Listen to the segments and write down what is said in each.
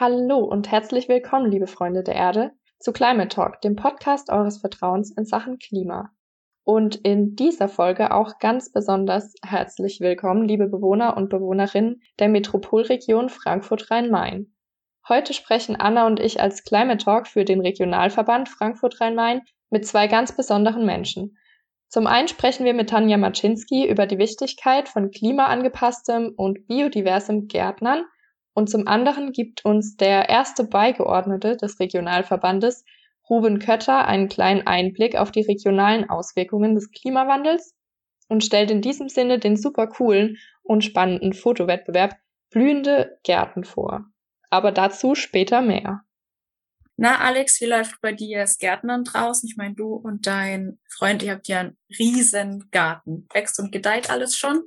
Hallo und herzlich willkommen, liebe Freunde der Erde, zu Climate Talk, dem Podcast eures Vertrauens in Sachen Klima. Und in dieser Folge auch ganz besonders herzlich willkommen, liebe Bewohner und Bewohnerinnen der Metropolregion Frankfurt-Rhein-Main. Heute sprechen Anna und ich als Climate Talk für den Regionalverband Frankfurt-Rhein-Main mit zwei ganz besonderen Menschen. Zum einen sprechen wir mit Tanja Maczynski über die Wichtigkeit von klimaangepasstem und biodiversem Gärtnern und zum anderen gibt uns der erste Beigeordnete des Regionalverbandes, Ruben Kötter, einen kleinen Einblick auf die regionalen Auswirkungen des Klimawandels und stellt in diesem Sinne den super coolen und spannenden Fotowettbewerb Blühende Gärten vor. Aber dazu später mehr. Na, Alex, wie läuft bei dir das Gärtnern draußen? Ich meine, du und dein Freund, ihr habt ja einen riesen Garten. Wächst und gedeiht alles schon?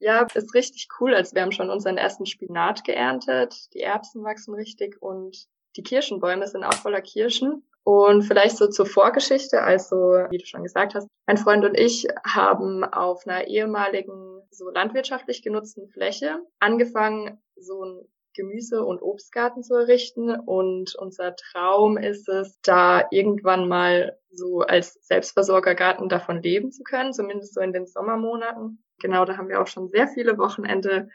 Ja, ist richtig cool. Also wir haben schon unseren ersten Spinat geerntet, die Erbsen wachsen richtig und die Kirschenbäume sind auch voller Kirschen. Und vielleicht so zur Vorgeschichte, also wie du schon gesagt hast, mein Freund und ich haben auf einer ehemaligen so landwirtschaftlich genutzten Fläche angefangen, so ein Gemüse- und Obstgarten zu errichten. Und unser Traum ist es, da irgendwann mal so als Selbstversorgergarten davon leben zu können, zumindest so in den Sommermonaten. Genau, da haben wir auch schon sehr viele Wochenende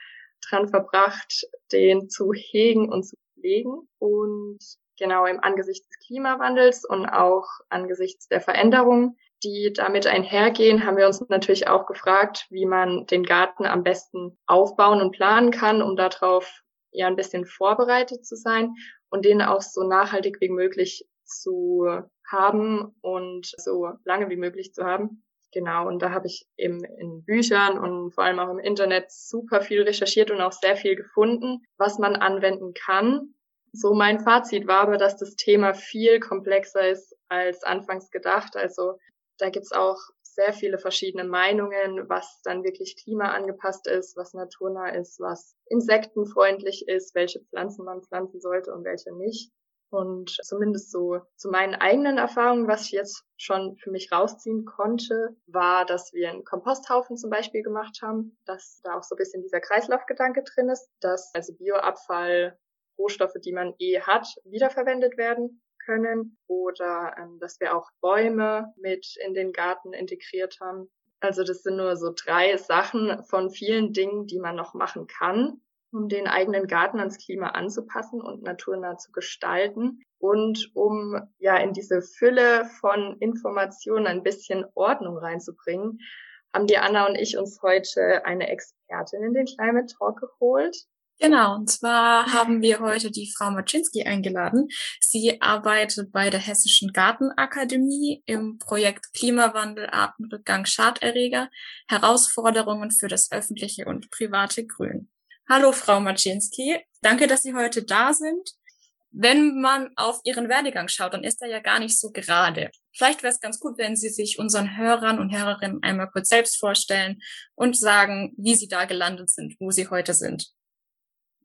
dran verbracht, den zu hegen und zu pflegen. Und genau im Angesicht des Klimawandels und auch angesichts der Veränderungen, die damit einhergehen, haben wir uns natürlich auch gefragt, wie man den Garten am besten aufbauen und planen kann, um darauf ja ein bisschen vorbereitet zu sein und den auch so nachhaltig wie möglich zu haben und so lange wie möglich zu haben. Genau, und da habe ich eben in Büchern und vor allem auch im Internet super viel recherchiert und auch sehr viel gefunden, was man anwenden kann. So mein Fazit war aber, dass das Thema viel komplexer ist als anfangs gedacht. Also da gibt's auch sehr viele verschiedene Meinungen, was dann wirklich klimaangepasst ist, was naturnah ist, was insektenfreundlich ist, welche Pflanzen man pflanzen sollte und welche nicht. Und zumindest so zu meinen eigenen Erfahrungen, was ich jetzt schon für mich rausziehen konnte, war, dass wir einen Komposthaufen zum Beispiel gemacht haben, dass da auch so ein bisschen dieser Kreislaufgedanke drin ist, dass also Bioabfall, Rohstoffe, die man eh hat, wiederverwendet werden können oder ähm, dass wir auch Bäume mit in den Garten integriert haben. Also das sind nur so drei Sachen von vielen Dingen, die man noch machen kann, um den eigenen Garten ans Klima anzupassen und naturnah zu gestalten und um ja in diese Fülle von Informationen ein bisschen Ordnung reinzubringen, haben die Anna und ich uns heute eine Expertin in den Climate Talk geholt. Genau, und zwar haben wir heute die Frau Maczynski eingeladen. Sie arbeitet bei der Hessischen Gartenakademie im Projekt Klimawandel, Artenrückgang, Schaderreger, Herausforderungen für das öffentliche und private Grün. Hallo, Frau Maczynski. Danke, dass Sie heute da sind. Wenn man auf Ihren Werdegang schaut, dann ist er ja gar nicht so gerade. Vielleicht wäre es ganz gut, wenn Sie sich unseren Hörern und Hörerinnen einmal kurz selbst vorstellen und sagen, wie Sie da gelandet sind, wo Sie heute sind.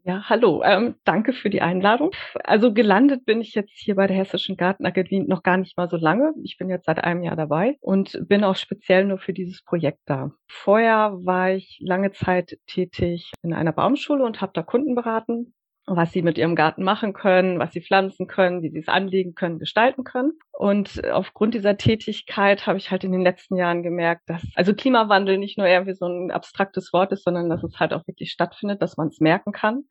Ja, hallo. Ähm, danke für die Einladung. Also gelandet bin ich jetzt hier bei der Hessischen Gartenakademie noch gar nicht mal so lange. Ich bin jetzt seit einem Jahr dabei und bin auch speziell nur für dieses Projekt da. Vorher war ich lange Zeit tätig in einer Baumschule und habe da Kunden beraten was sie mit ihrem Garten machen können, was sie pflanzen können, wie sie es anlegen können, gestalten können. Und aufgrund dieser Tätigkeit habe ich halt in den letzten Jahren gemerkt, dass also Klimawandel nicht nur irgendwie so ein abstraktes Wort ist, sondern dass es halt auch wirklich stattfindet, dass man es merken kann.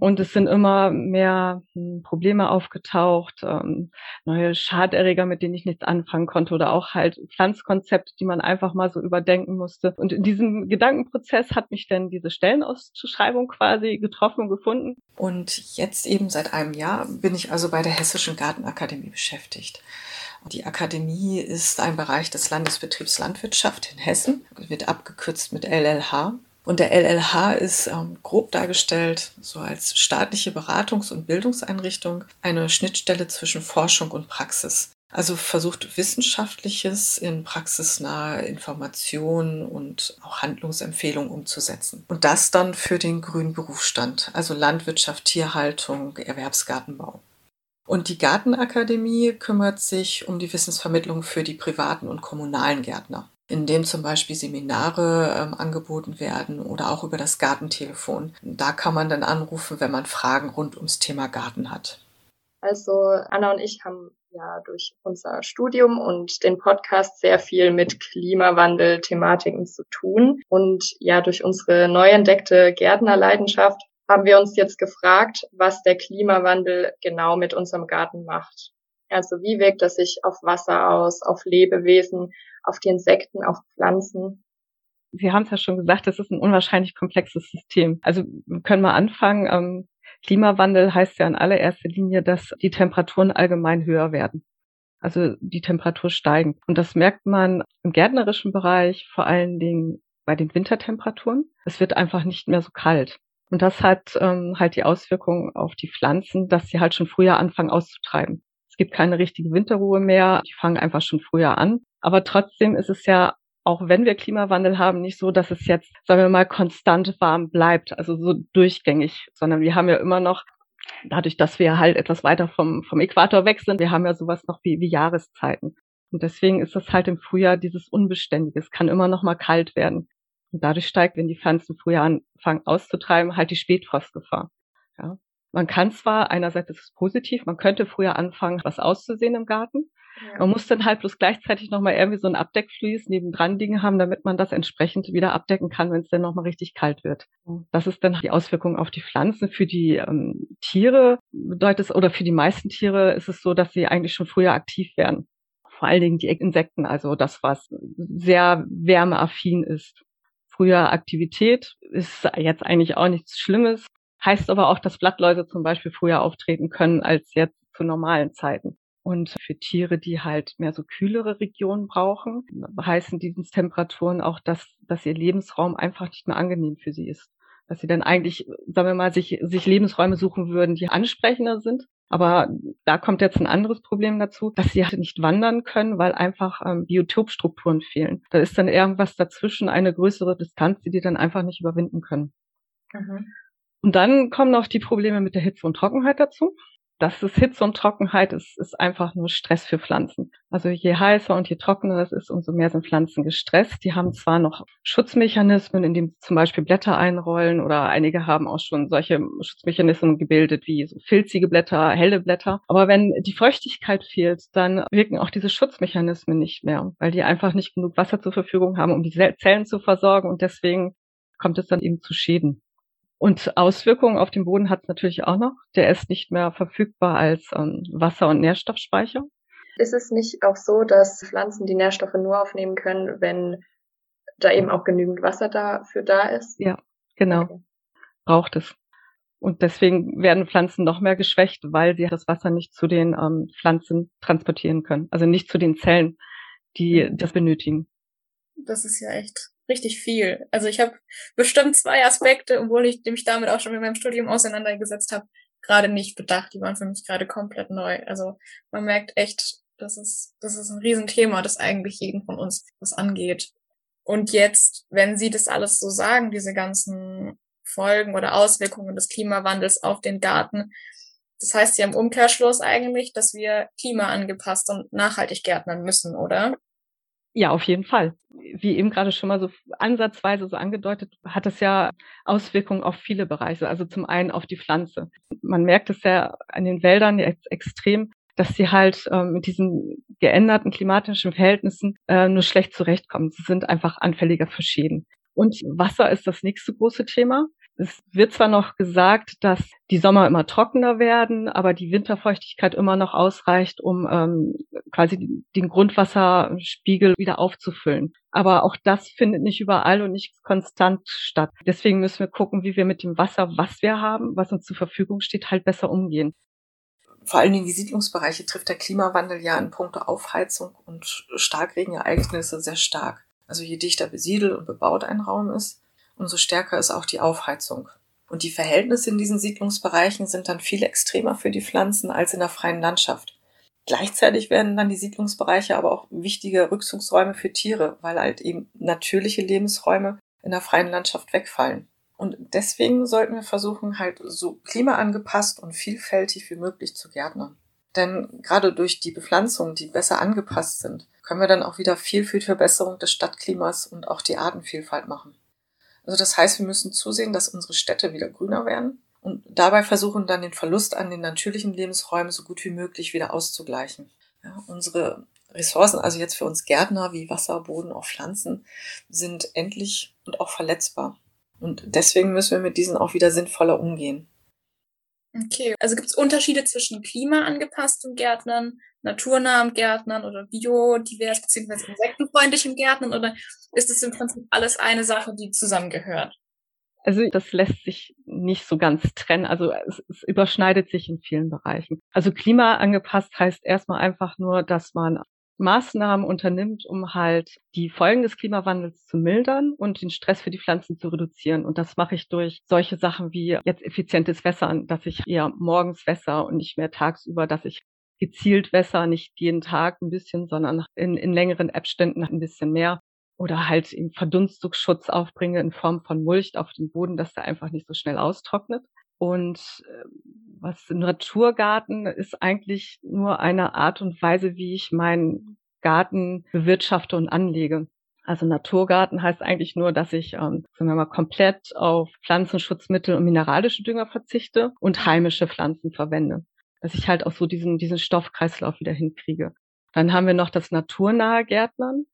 Und es sind immer mehr hm, Probleme aufgetaucht, ähm, neue Schaderreger, mit denen ich nichts anfangen konnte oder auch halt Pflanzkonzepte, die man einfach mal so überdenken musste. Und in diesem Gedankenprozess hat mich dann diese Stellenausschreibung quasi getroffen und gefunden. Und jetzt eben seit einem Jahr bin ich also bei der Hessischen Gartenakademie beschäftigt. Die Akademie ist ein Bereich des Landesbetriebs Landwirtschaft in Hessen, wird abgekürzt mit LLH. Und der LLH ist ähm, grob dargestellt so als staatliche Beratungs- und Bildungseinrichtung eine Schnittstelle zwischen Forschung und Praxis. Also versucht Wissenschaftliches in praxisnahe Informationen und auch Handlungsempfehlungen umzusetzen. Und das dann für den grünen Berufsstand, also Landwirtschaft, Tierhaltung, Erwerbsgartenbau. Und die Gartenakademie kümmert sich um die Wissensvermittlung für die privaten und kommunalen Gärtner. in dem zum Beispiel Seminare ähm, angeboten werden oder auch über das Gartentelefon. Da kann man dann anrufen, wenn man Fragen rund ums Thema Garten hat. Also Anna und ich haben ja durch unser Studium und den Podcast sehr viel mit Klimawandel-Thematiken zu tun. Und ja, durch unsere neu entdeckte Gärtnerleidenschaft haben wir uns jetzt gefragt, was der Klimawandel genau mit unserem Garten macht. Also wie wirkt das sich auf Wasser aus, auf Lebewesen, auf die Insekten, auf Pflanzen? Sie haben es ja schon gesagt, das ist ein unwahrscheinlich komplexes System. Also wir können mal anfangen. Ähm, Klimawandel heißt ja in allererster Linie, dass die Temperaturen allgemein höher werden. Also die Temperatur steigen. Und das merkt man im gärtnerischen Bereich vor allen Dingen bei den Wintertemperaturen. Es wird einfach nicht mehr so kalt. Und das hat ähm, halt die Auswirkung auf die Pflanzen, dass sie halt schon früher anfangen auszutreiben. Es gibt keine richtige Winterruhe mehr. Die fangen einfach schon früher an. Aber trotzdem ist es ja, auch wenn wir Klimawandel haben, nicht so, dass es jetzt, sagen wir mal, konstant warm bleibt, also so durchgängig, sondern wir haben ja immer noch dadurch, dass wir halt etwas weiter vom, vom Äquator weg sind, wir haben ja sowas noch wie, wie Jahreszeiten. Und deswegen ist das halt im Frühjahr dieses Unbeständige. Es kann immer noch mal kalt werden. Und dadurch steigt, wenn die Pflanzen früher anfangen auszutreiben, halt die Spätfrostgefahr. Ja. Man kann zwar, einerseits ist es positiv, man könnte früher anfangen, was auszusehen im Garten. Ja. Man muss dann halt bloß gleichzeitig nochmal irgendwie so ein Abdeckflies nebendran liegen haben, damit man das entsprechend wieder abdecken kann, wenn es dann nochmal richtig kalt wird. Das ist dann die Auswirkung auf die Pflanzen. Für die ähm, Tiere bedeutet es, oder für die meisten Tiere ist es so, dass sie eigentlich schon früher aktiv werden. Vor allen Dingen die Insekten, also das, was sehr wärmeaffin ist. Früher Aktivität ist jetzt eigentlich auch nichts Schlimmes. Heißt aber auch, dass Blattläuse zum Beispiel früher auftreten können als jetzt zu normalen Zeiten. Und für Tiere, die halt mehr so kühlere Regionen brauchen, heißen diese Temperaturen auch, dass, dass ihr Lebensraum einfach nicht mehr angenehm für sie ist. Dass sie dann eigentlich, sagen wir mal, sich, sich Lebensräume suchen würden, die ansprechender sind. Aber da kommt jetzt ein anderes Problem dazu, dass sie halt nicht wandern können, weil einfach ähm, Biotopstrukturen fehlen. Da ist dann irgendwas dazwischen, eine größere Distanz, die die dann einfach nicht überwinden können. Mhm. Und dann kommen noch die Probleme mit der Hitze und Trockenheit dazu. Das ist Hitze und Trockenheit ist, ist einfach nur Stress für Pflanzen. Also je heißer und je trockener es ist, umso mehr sind Pflanzen gestresst. Die haben zwar noch Schutzmechanismen, indem sie zum Beispiel Blätter einrollen oder einige haben auch schon solche Schutzmechanismen gebildet wie so filzige Blätter, helle Blätter. Aber wenn die Feuchtigkeit fehlt, dann wirken auch diese Schutzmechanismen nicht mehr, weil die einfach nicht genug Wasser zur Verfügung haben, um die Zellen zu versorgen und deswegen kommt es dann eben zu Schäden. Und Auswirkungen auf den Boden hat es natürlich auch noch. Der ist nicht mehr verfügbar als ähm, Wasser- und Nährstoffspeicher. Ist es nicht auch so, dass Pflanzen die Nährstoffe nur aufnehmen können, wenn da eben auch genügend Wasser dafür da ist? Ja, genau. Okay. Braucht es. Und deswegen werden Pflanzen noch mehr geschwächt, weil sie das Wasser nicht zu den ähm, Pflanzen transportieren können. Also nicht zu den Zellen, die mhm. das benötigen. Das ist ja echt richtig viel. Also ich habe bestimmt zwei Aspekte, obwohl ich mich damit auch schon mit meinem Studium auseinandergesetzt habe, gerade nicht bedacht. Die waren für mich gerade komplett neu. Also man merkt echt, das ist, das ist ein Riesenthema, das eigentlich jeden von uns was angeht. Und jetzt, wenn Sie das alles so sagen, diese ganzen Folgen oder Auswirkungen des Klimawandels auf den Garten, das heißt ja im Umkehrschluss eigentlich, dass wir klimaangepasst und nachhaltig gärtnern müssen, oder? Ja, auf jeden Fall. Wie eben gerade schon mal so ansatzweise so angedeutet, hat es ja Auswirkungen auf viele Bereiche. Also zum einen auf die Pflanze. Man merkt es ja an den Wäldern jetzt extrem, dass sie halt ähm, mit diesen geänderten klimatischen Verhältnissen äh, nur schlecht zurechtkommen. Sie sind einfach anfälliger für Schäden. Und Wasser ist das nächste große Thema. Es wird zwar noch gesagt, dass die Sommer immer trockener werden, aber die Winterfeuchtigkeit immer noch ausreicht, um ähm, quasi den Grundwasserspiegel wieder aufzufüllen. Aber auch das findet nicht überall und nicht konstant statt. Deswegen müssen wir gucken, wie wir mit dem Wasser, was wir haben, was uns zur Verfügung steht, halt besser umgehen. Vor allen Dingen die Siedlungsbereiche trifft der Klimawandel ja in puncto Aufheizung und Starkregenereignisse sehr stark. Also je dichter besiedelt und bebaut ein Raum ist, umso stärker ist auch die Aufheizung. Und die Verhältnisse in diesen Siedlungsbereichen sind dann viel extremer für die Pflanzen als in der freien Landschaft. Gleichzeitig werden dann die Siedlungsbereiche aber auch wichtige Rückzugsräume für Tiere, weil halt eben natürliche Lebensräume in der freien Landschaft wegfallen. Und deswegen sollten wir versuchen, halt so klimaangepasst und vielfältig wie möglich zu gärtnern. Denn gerade durch die Bepflanzungen, die besser angepasst sind, können wir dann auch wieder viel für die Verbesserung des Stadtklimas und auch die Artenvielfalt machen. Also das heißt, wir müssen zusehen, dass unsere Städte wieder grüner werden und dabei versuchen dann den Verlust an den natürlichen Lebensräumen so gut wie möglich wieder auszugleichen. Ja, unsere Ressourcen, also jetzt für uns Gärtner wie Wasser, Boden, auch Pflanzen, sind endlich und auch verletzbar. Und deswegen müssen wir mit diesen auch wieder sinnvoller umgehen. Okay, also gibt es Unterschiede zwischen klimaangepassten Gärtnern, naturnahen Gärtnern oder biodivers bzw. insektenfreundlichen Gärtnern oder ist es im Prinzip alles eine Sache, die zusammengehört? Also das lässt sich nicht so ganz trennen. Also es, es überschneidet sich in vielen Bereichen. Also klimaangepasst heißt erstmal einfach nur, dass man Maßnahmen unternimmt, um halt die Folgen des Klimawandels zu mildern und den Stress für die Pflanzen zu reduzieren. Und das mache ich durch solche Sachen wie jetzt effizientes Wässern, dass ich eher morgens wässer und nicht mehr tagsüber, dass ich gezielt wässer, nicht jeden Tag ein bisschen, sondern in, in längeren Abständen ein bisschen mehr oder halt eben Verdunstungsschutz aufbringe in Form von Mulch auf dem Boden, dass der einfach nicht so schnell austrocknet. Und äh, was Naturgarten ist eigentlich nur eine Art und Weise, wie ich meinen Garten bewirtschafte und anlege. Also Naturgarten heißt eigentlich nur, dass ich, ähm, sagen wir mal, komplett auf Pflanzenschutzmittel und mineralische Dünger verzichte und heimische Pflanzen verwende. Dass ich halt auch so diesen, diesen Stoffkreislauf wieder hinkriege. Dann haben wir noch das naturnahe Gärtnern.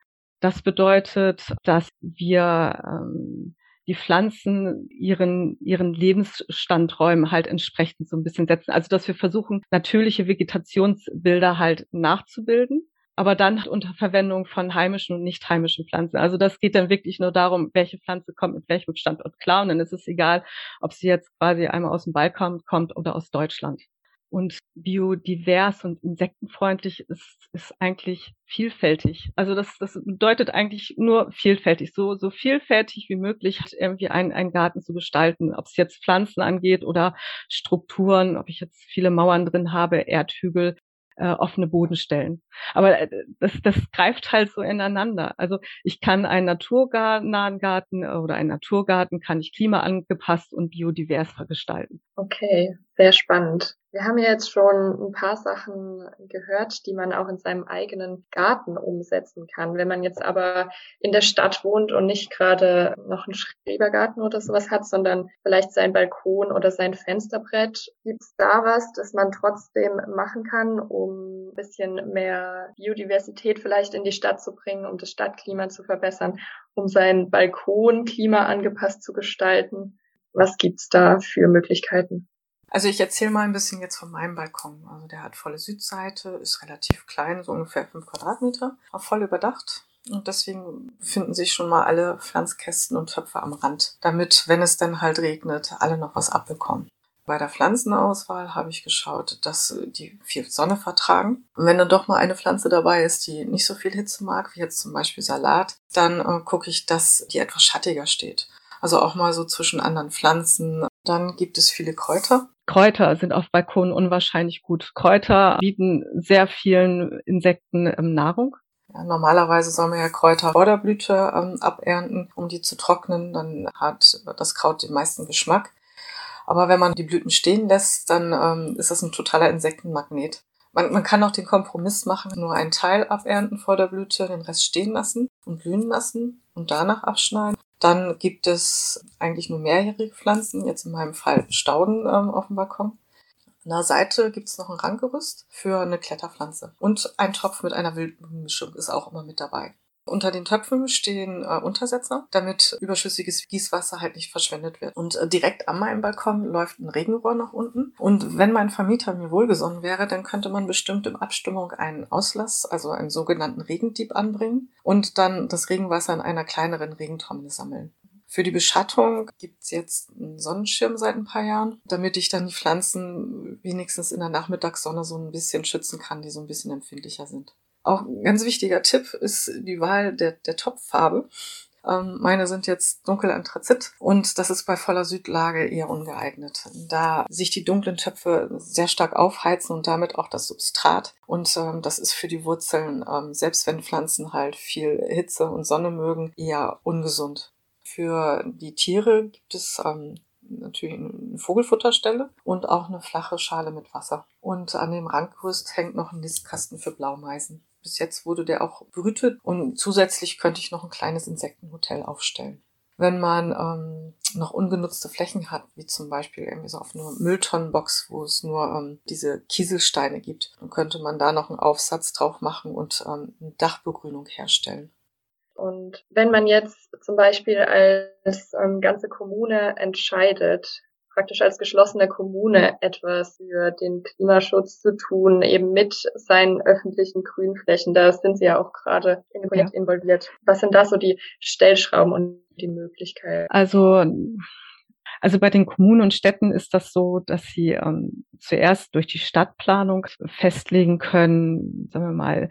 Das bedeutet, dass wir ähm, die Pflanzen ihren, ihren Lebensstandräumen halt entsprechend so ein bisschen setzen. Also, dass wir versuchen, natürliche Vegetationsbilder halt nachzubilden, aber dann unter Verwendung von heimischen und nicht heimischen Pflanzen. Also das geht dann wirklich nur darum, welche Pflanze kommt mit welchem Standort klar. Und dann ist es egal, ob sie jetzt quasi einmal aus dem Balkan kommt oder aus Deutschland und biodivers und insektenfreundlich ist, ist eigentlich vielfältig. Also das, das bedeutet eigentlich nur vielfältig, so, so vielfältig wie möglich irgendwie einen, einen Garten zu gestalten, ob es jetzt Pflanzen angeht oder Strukturen, ob ich jetzt viele Mauern drin habe, Erdhügel, äh, offene Bodenstellen. Aber äh, das, das greift halt so ineinander. Also ich kann einen naturnahen Garten oder einen Naturgarten kann ich klimaangepasst und biodivers gestalten. Okay, sehr spannend. Wir haben ja jetzt schon ein paar Sachen gehört, die man auch in seinem eigenen Garten umsetzen kann. Wenn man jetzt aber in der Stadt wohnt und nicht gerade noch einen Schrebergarten oder sowas hat, sondern vielleicht sein Balkon oder sein Fensterbrett, gibt es da was, das man trotzdem machen kann, um ein bisschen mehr Biodiversität vielleicht in die Stadt zu bringen, um das Stadtklima zu verbessern, um sein Balkon klimaangepasst zu gestalten? Was gibt's da für Möglichkeiten? Also ich erzähle mal ein bisschen jetzt von meinem Balkon. Also der hat volle Südseite, ist relativ klein, so ungefähr fünf Quadratmeter, auch voll überdacht. Und deswegen befinden sich schon mal alle Pflanzkästen und Töpfe am Rand, damit, wenn es dann halt regnet, alle noch was abbekommen. Bei der Pflanzenauswahl habe ich geschaut, dass die viel Sonne vertragen. Und wenn dann doch mal eine Pflanze dabei ist, die nicht so viel Hitze mag, wie jetzt zum Beispiel Salat, dann äh, gucke ich, dass die etwas schattiger steht. Also auch mal so zwischen anderen Pflanzen. Dann gibt es viele Kräuter. Kräuter sind auf Balkonen unwahrscheinlich gut. Kräuter bieten sehr vielen Insekten ähm, Nahrung. Ja, normalerweise soll man ja Kräuter vor der Blüte ähm, abernten, um die zu trocknen. Dann hat das Kraut den meisten Geschmack. Aber wenn man die Blüten stehen lässt, dann ähm, ist das ein totaler Insektenmagnet. Man, man kann auch den Kompromiss machen, nur einen Teil abernten vor der Blüte, den Rest stehen lassen und blühen lassen und danach abschneiden. Dann gibt es eigentlich nur mehrjährige Pflanzen, jetzt in meinem Fall Stauden ähm, auf dem Balkon. An der Seite gibt es noch ein Ranggerüst für eine Kletterpflanze. Und ein Topf mit einer Wildmischung ist auch immer mit dabei. Unter den Töpfen stehen äh, Untersetzer, damit überschüssiges Gießwasser halt nicht verschwendet wird. Und äh, direkt an meinem Balkon läuft ein Regenrohr nach unten. Und wenn mein Vermieter mir wohlgesonnen wäre, dann könnte man bestimmt in Abstimmung einen Auslass, also einen sogenannten Regendieb anbringen und dann das Regenwasser in einer kleineren Regentrommel sammeln. Für die Beschattung gibt's jetzt einen Sonnenschirm seit ein paar Jahren, damit ich dann die Pflanzen wenigstens in der Nachmittagssonne so ein bisschen schützen kann, die so ein bisschen empfindlicher sind. Auch ein ganz wichtiger Tipp ist die Wahl der, der Topffarbe. Ähm, meine sind jetzt dunkel Anthrazit und das ist bei voller Südlage eher ungeeignet, da sich die dunklen Töpfe sehr stark aufheizen und damit auch das Substrat. Und ähm, das ist für die Wurzeln, ähm, selbst wenn Pflanzen halt viel Hitze und Sonne mögen, eher ungesund. Für die Tiere gibt es ähm, natürlich eine Vogelfutterstelle und auch eine flache Schale mit Wasser. Und an dem Randgerüst hängt noch ein Nistkasten für Blaumeisen. Bis jetzt wurde der auch brütet und zusätzlich könnte ich noch ein kleines Insektenhotel aufstellen. Wenn man ähm, noch ungenutzte Flächen hat, wie zum Beispiel irgendwie so auf einer Mülltonnenbox, wo es nur ähm, diese Kieselsteine gibt, dann könnte man da noch einen Aufsatz drauf machen und ähm, eine Dachbegrünung herstellen. Und wenn man jetzt zum Beispiel als ähm, ganze Kommune entscheidet, praktisch als geschlossene Kommune etwas für den Klimaschutz zu tun, eben mit seinen öffentlichen Grünflächen. Da sind Sie ja auch gerade in dem Projekt ja. involviert. Was sind da so die Stellschrauben und die Möglichkeiten? Also also bei den Kommunen und Städten ist das so, dass sie ähm, zuerst durch die Stadtplanung festlegen können, sagen wir mal,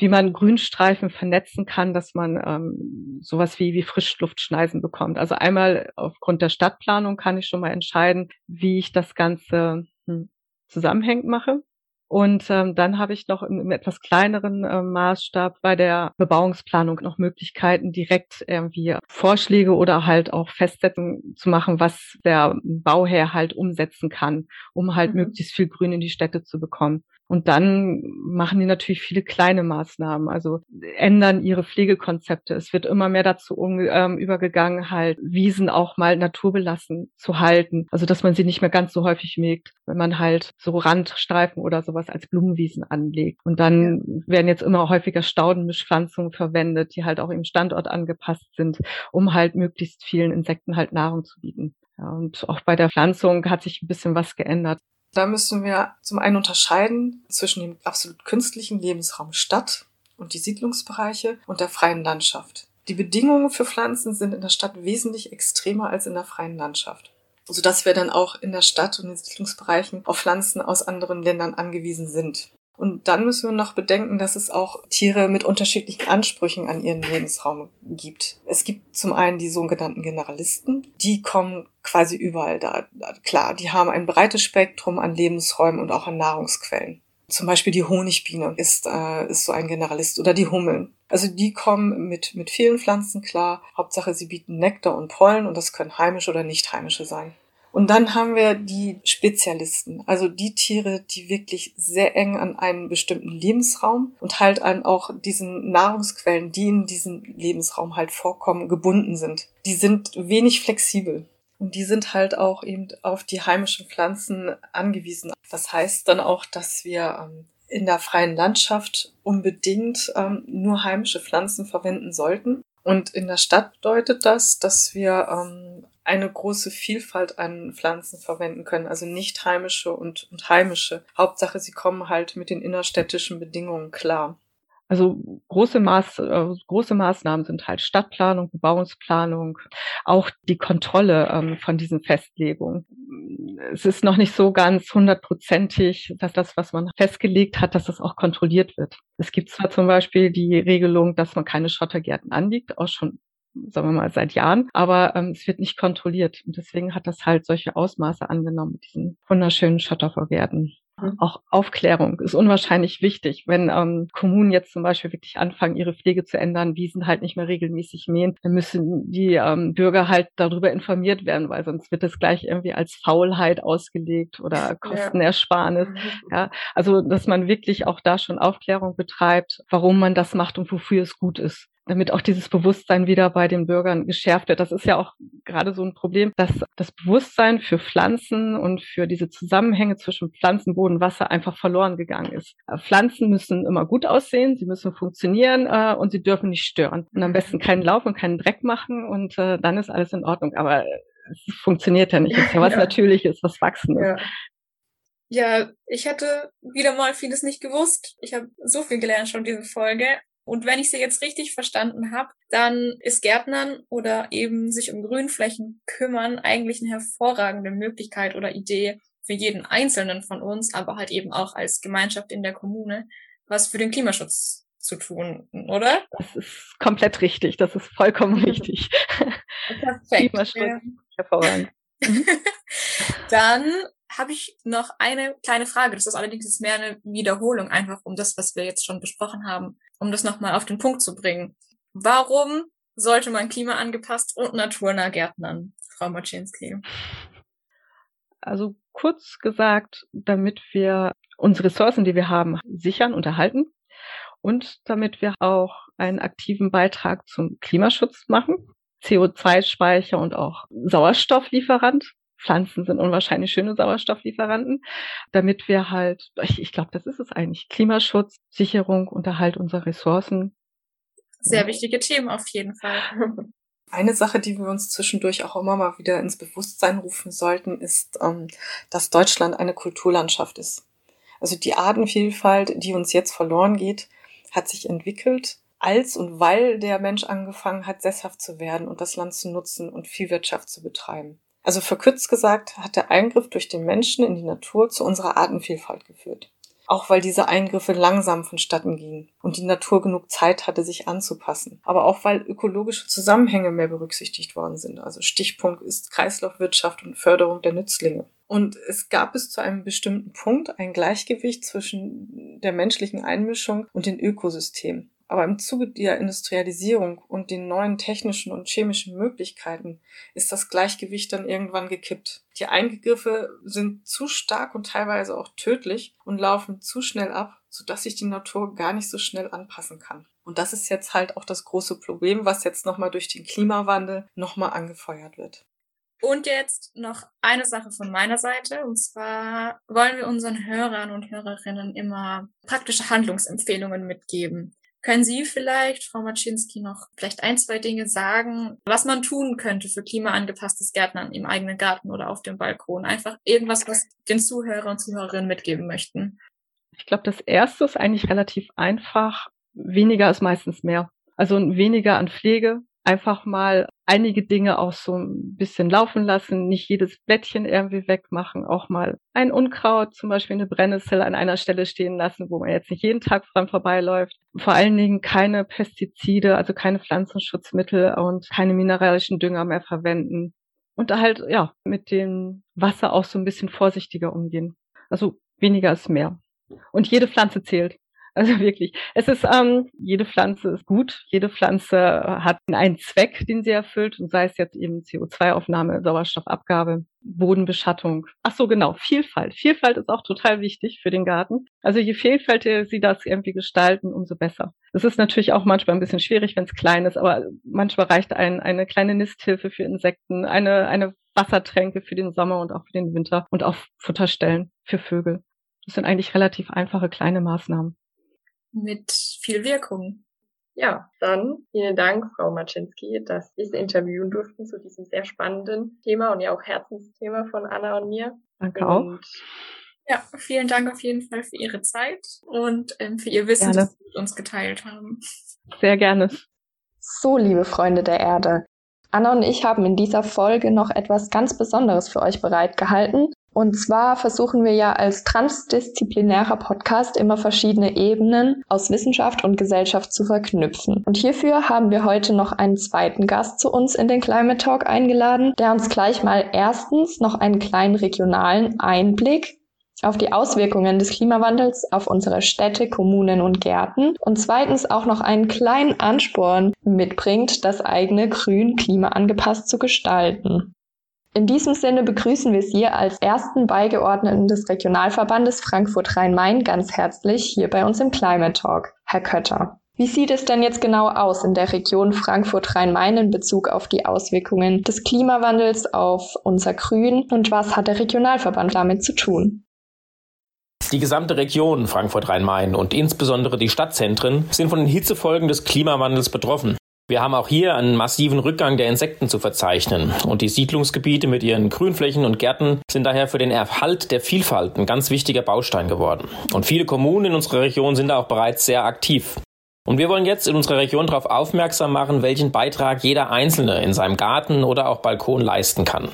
wie man Grünstreifen vernetzen kann, dass man ähm, sowas wie, wie Frischluftschneisen bekommt. Also einmal aufgrund der Stadtplanung kann ich schon mal entscheiden, wie ich das Ganze hm, zusammenhängend mache. Und ähm, dann habe ich noch im, im etwas kleineren äh, Maßstab bei der Bebauungsplanung noch Möglichkeiten, direkt irgendwie Vorschläge oder halt auch Festsetzungen zu machen, was der Bauherr halt umsetzen kann, um halt mhm. möglichst viel Grün in die Städte zu bekommen. Und dann machen die natürlich viele kleine Maßnahmen, also ändern ihre Pflegekonzepte. Es wird immer mehr dazu um, ähm, übergegangen, halt Wiesen auch mal naturbelassen zu halten. Also dass man sie nicht mehr ganz so häufig mägt, wenn man halt so Randstreifen oder sowas als Blumenwiesen anlegt. Und dann ja. werden jetzt immer häufiger Staudenmischpflanzungen verwendet, die halt auch im Standort angepasst sind, um halt möglichst vielen Insekten halt Nahrung zu bieten. Ja, und auch bei der Pflanzung hat sich ein bisschen was geändert. Da müssen wir zum einen unterscheiden zwischen dem absolut künstlichen Lebensraum Stadt und die Siedlungsbereiche und der freien Landschaft. Die Bedingungen für Pflanzen sind in der Stadt wesentlich extremer als in der freien Landschaft sodass wir dann auch in der Stadt und in den Siedlungsbereichen auf Pflanzen aus anderen Ländern angewiesen sind. Und dann müssen wir noch bedenken, dass es auch Tiere mit unterschiedlichen Ansprüchen an ihren Lebensraum gibt. Es gibt zum einen die sogenannten Generalisten, die kommen quasi überall da. Klar, die haben ein breites Spektrum an Lebensräumen und auch an Nahrungsquellen. Zum Beispiel die Honigbiene ist, äh, ist so ein Generalist oder die Hummeln. Also die kommen mit, mit vielen Pflanzen klar. Hauptsache, sie bieten Nektar und Pollen und das können heimische oder nicht heimische sein. Und dann haben wir die Spezialisten, also die Tiere, die wirklich sehr eng an einen bestimmten Lebensraum und halt an auch diesen Nahrungsquellen, die in diesem Lebensraum halt vorkommen, gebunden sind. Die sind wenig flexibel. Und die sind halt auch eben auf die heimischen Pflanzen angewiesen. Das heißt dann auch, dass wir ähm, in der freien Landschaft unbedingt ähm, nur heimische Pflanzen verwenden sollten. Und in der Stadt bedeutet das, dass wir ähm, eine große Vielfalt an Pflanzen verwenden können, also nicht heimische und, und heimische. Hauptsache, sie kommen halt mit den innerstädtischen Bedingungen klar. Also große, Maß, äh, große Maßnahmen sind halt Stadtplanung, Bebauungsplanung, auch die Kontrolle ähm, von diesen Festlegungen. Es ist noch nicht so ganz hundertprozentig, dass das, was man festgelegt hat, dass das auch kontrolliert wird. Es gibt zwar zum Beispiel die Regelung, dass man keine Schottergärten anlegt, auch schon sagen wir mal, seit Jahren, aber ähm, es wird nicht kontrolliert. Und deswegen hat das halt solche Ausmaße angenommen mit diesen wunderschönen Schottervorgärten. Mhm. Auch Aufklärung ist unwahrscheinlich wichtig. Wenn ähm, Kommunen jetzt zum Beispiel wirklich anfangen, ihre Pflege zu ändern, Wiesen halt nicht mehr regelmäßig mähen, dann müssen die ähm, Bürger halt darüber informiert werden, weil sonst wird es gleich irgendwie als Faulheit ausgelegt oder Kostenersparnis. Ja. ja, also dass man wirklich auch da schon Aufklärung betreibt, warum man das macht und wofür es gut ist damit auch dieses Bewusstsein wieder bei den Bürgern geschärft wird. Das ist ja auch gerade so ein Problem, dass das Bewusstsein für Pflanzen und für diese Zusammenhänge zwischen Pflanzen, Boden, Wasser einfach verloren gegangen ist. Äh, Pflanzen müssen immer gut aussehen, sie müssen funktionieren äh, und sie dürfen nicht stören. Und am besten keinen Lauf und keinen Dreck machen und äh, dann ist alles in Ordnung. Aber es funktioniert ja nicht. Es ist ja was ja. Natürliches, was Wachsendes. Ja. Ja, ich hatte wieder mal vieles nicht gewusst. Ich habe so viel gelernt schon diese Folge. Und wenn ich sie jetzt richtig verstanden habe, dann ist Gärtnern oder eben sich um Grünflächen kümmern eigentlich eine hervorragende Möglichkeit oder Idee für jeden Einzelnen von uns, aber halt eben auch als Gemeinschaft in der Kommune, was für den Klimaschutz zu tun, oder? Das ist komplett richtig. Das ist vollkommen richtig. Perfekt. Klimaschutz, hervorragend. Dann habe ich noch eine kleine Frage. Das ist allerdings jetzt mehr eine Wiederholung, einfach um das, was wir jetzt schon besprochen haben, um das nochmal auf den Punkt zu bringen. Warum sollte man klimaangepasst und naturnah gärtnern, Frau Maczynski? Also kurz gesagt, damit wir unsere Ressourcen, die wir haben, sichern und erhalten und damit wir auch einen aktiven Beitrag zum Klimaschutz machen. CO2-Speicher und auch Sauerstofflieferant. Pflanzen sind unwahrscheinlich schöne Sauerstofflieferanten, damit wir halt, ich, ich glaube, das ist es eigentlich, Klimaschutz, Sicherung, Unterhalt unserer Ressourcen. Sehr wichtige Themen auf jeden Fall. Eine Sache, die wir uns zwischendurch auch immer mal wieder ins Bewusstsein rufen sollten, ist, ähm, dass Deutschland eine Kulturlandschaft ist. Also die Artenvielfalt, die uns jetzt verloren geht, hat sich entwickelt, als und weil der Mensch angefangen hat, sesshaft zu werden und das Land zu nutzen und Viehwirtschaft zu betreiben. Also verkürzt gesagt hat der Eingriff durch den Menschen in die Natur zu unserer Artenvielfalt geführt auch weil diese Eingriffe langsam vonstatten gingen und die Natur genug Zeit hatte, sich anzupassen. Aber auch weil ökologische Zusammenhänge mehr berücksichtigt worden sind. Also Stichpunkt ist Kreislaufwirtschaft und Förderung der Nützlinge. Und es gab bis zu einem bestimmten Punkt ein Gleichgewicht zwischen der menschlichen Einmischung und den Ökosystemen. Aber im Zuge der Industrialisierung und den neuen technischen und chemischen Möglichkeiten ist das Gleichgewicht dann irgendwann gekippt. Die Eingriffe sind zu stark und teilweise auch tödlich und laufen zu schnell ab, sodass sich die Natur gar nicht so schnell anpassen kann. Und das ist jetzt halt auch das große Problem, was jetzt nochmal durch den Klimawandel nochmal angefeuert wird. Und jetzt noch eine Sache von meiner Seite. Und zwar wollen wir unseren Hörern und Hörerinnen immer praktische Handlungsempfehlungen mitgeben. Können Sie vielleicht, Frau Maczynski, noch vielleicht ein, zwei Dinge sagen, was man tun könnte für klimaangepasstes Gärtnern im eigenen Garten oder auf dem Balkon? Einfach irgendwas, was den Zuhörer und Zuhörerinnen mitgeben möchten. Ich glaube, das erste ist eigentlich relativ einfach. Weniger ist meistens mehr. Also weniger an Pflege, einfach mal einige Dinge auch so ein bisschen laufen lassen, nicht jedes Blättchen irgendwie wegmachen, auch mal ein Unkraut, zum Beispiel eine Brennnessel an einer Stelle stehen lassen, wo man jetzt nicht jeden Tag dran vorbeiläuft. Vor allen Dingen keine Pestizide, also keine Pflanzenschutzmittel und keine mineralischen Dünger mehr verwenden. Und halt, ja, mit dem Wasser auch so ein bisschen vorsichtiger umgehen. Also weniger ist mehr. Und jede Pflanze zählt. Also wirklich. Es ist, ähm, jede Pflanze ist gut. Jede Pflanze hat einen Zweck, den sie erfüllt. Und sei es jetzt eben CO2-Aufnahme, Sauerstoffabgabe, Bodenbeschattung. Ach so, genau. Vielfalt. Vielfalt ist auch total wichtig für den Garten. Also je vielfältiger sie das irgendwie gestalten, umso besser. Das ist natürlich auch manchmal ein bisschen schwierig, wenn es klein ist, aber manchmal reicht ein, eine kleine Nisthilfe für Insekten, eine, eine Wassertränke für den Sommer und auch für den Winter und auch Futterstellen für Vögel. Das sind eigentlich relativ einfache kleine Maßnahmen mit viel Wirkung. Ja, dann vielen Dank, Frau Maczynski, dass wir Sie interviewen durften zu diesem sehr spannenden Thema und ja auch Herzensthema von Anna und mir. Danke und auch. Ja, vielen Dank auf jeden Fall für Ihre Zeit und ähm, für Ihr Wissen, gerne. das Sie mit uns geteilt haben. Sehr gerne. So, liebe Freunde der Erde. Anna und ich haben in dieser Folge noch etwas ganz Besonderes für euch bereitgehalten. Und zwar versuchen wir ja als transdisziplinärer Podcast immer verschiedene Ebenen aus Wissenschaft und Gesellschaft zu verknüpfen. Und hierfür haben wir heute noch einen zweiten Gast zu uns in den Climate Talk eingeladen, der uns gleich mal erstens noch einen kleinen regionalen Einblick auf die Auswirkungen des Klimawandels auf unsere Städte, Kommunen und Gärten und zweitens auch noch einen kleinen Ansporn mitbringt, das eigene Grün klimaangepasst zu gestalten. In diesem Sinne begrüßen wir Sie als ersten Beigeordneten des Regionalverbandes Frankfurt-Rhein-Main ganz herzlich hier bei uns im Climate Talk, Herr Kötter. Wie sieht es denn jetzt genau aus in der Region Frankfurt-Rhein-Main in Bezug auf die Auswirkungen des Klimawandels auf unser Grün und was hat der Regionalverband damit zu tun? Die gesamte Region Frankfurt-Rhein-Main und insbesondere die Stadtzentren sind von den Hitzefolgen des Klimawandels betroffen. Wir haben auch hier einen massiven Rückgang der Insekten zu verzeichnen. Und die Siedlungsgebiete mit ihren Grünflächen und Gärten sind daher für den Erhalt der Vielfalt ein ganz wichtiger Baustein geworden. Und viele Kommunen in unserer Region sind da auch bereits sehr aktiv. Und wir wollen jetzt in unserer Region darauf aufmerksam machen, welchen Beitrag jeder Einzelne in seinem Garten oder auch Balkon leisten kann.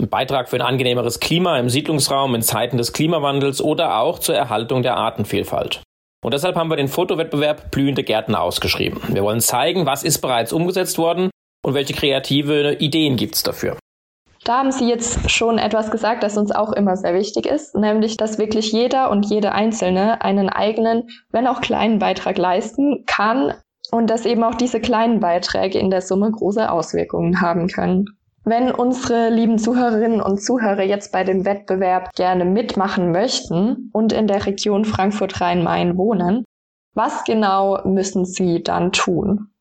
Ein Beitrag für ein angenehmeres Klima im Siedlungsraum in Zeiten des Klimawandels oder auch zur Erhaltung der Artenvielfalt. Und deshalb haben wir den Fotowettbewerb Blühende Gärten ausgeschrieben. Wir wollen zeigen, was ist bereits umgesetzt worden und welche kreative Ideen gibt es dafür. Da haben Sie jetzt schon etwas gesagt, das uns auch immer sehr wichtig ist, nämlich, dass wirklich jeder und jede Einzelne einen eigenen, wenn auch kleinen Beitrag leisten kann und dass eben auch diese kleinen Beiträge in der Summe große Auswirkungen haben können. Wenn unsere lieben Zuhörerinnen und Zuhörer jetzt bei dem Wettbewerb gerne mitmachen möchten und in der Region Frankfurt-Rhein-Main wohnen, was genau müssen sie dann tun?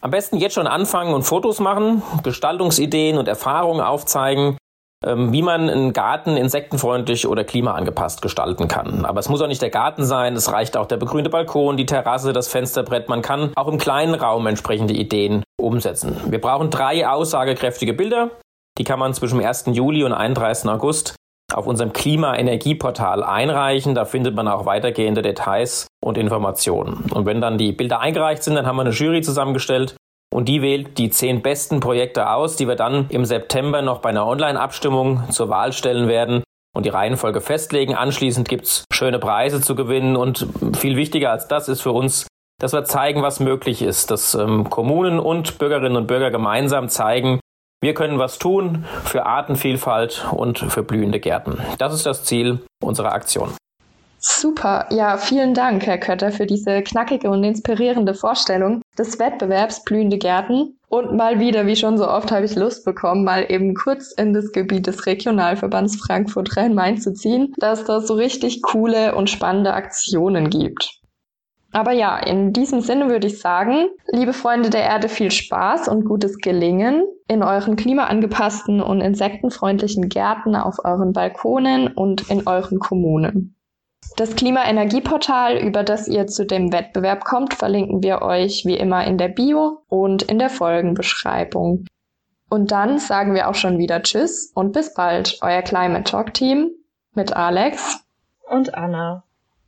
Am besten jetzt schon anfangen und Fotos machen, Gestaltungsideen und Erfahrungen aufzeigen, wie man einen Garten insektenfreundlich oder klimaangepasst gestalten kann. Aber es muss auch nicht der Garten sein, es reicht auch der begrünte Balkon, die Terrasse, das Fensterbrett. Man kann auch im kleinen Raum entsprechende Ideen umsetzen. Wir brauchen drei aussagekräftige Bilder. Die kann man zwischen 1. Juli und 31. August auf unserem Klima-Energie-Portal einreichen. Da findet man auch weitergehende Details und Informationen. Und wenn dann die Bilder eingereicht sind, dann haben wir eine Jury zusammengestellt und die wählt die zehn besten Projekte aus, die wir dann im September noch bei einer Online-Abstimmung zur Wahl stellen werden und die Reihenfolge festlegen. Anschließend gibt's schöne Preise zu gewinnen und viel wichtiger als das ist für uns, dass wir zeigen, was möglich ist, dass ähm, Kommunen und Bürgerinnen und Bürger gemeinsam zeigen, wir können was tun für Artenvielfalt und für blühende Gärten. Das ist das Ziel unserer Aktion. Super. Ja, vielen Dank, Herr Kötter, für diese knackige und inspirierende Vorstellung des Wettbewerbs Blühende Gärten. Und mal wieder, wie schon so oft, habe ich Lust bekommen, mal eben kurz in das Gebiet des Regionalverbands Frankfurt Rhein-Main zu ziehen, dass da so richtig coole und spannende Aktionen gibt. Aber ja, in diesem Sinne würde ich sagen, liebe Freunde der Erde, viel Spaß und gutes Gelingen in euren klimaangepassten und insektenfreundlichen Gärten auf euren Balkonen und in euren Kommunen. Das Klimaenergieportal, über das ihr zu dem Wettbewerb kommt, verlinken wir euch wie immer in der Bio und in der Folgenbeschreibung. Und dann sagen wir auch schon wieder Tschüss und bis bald, euer Climate Talk Team mit Alex und Anna.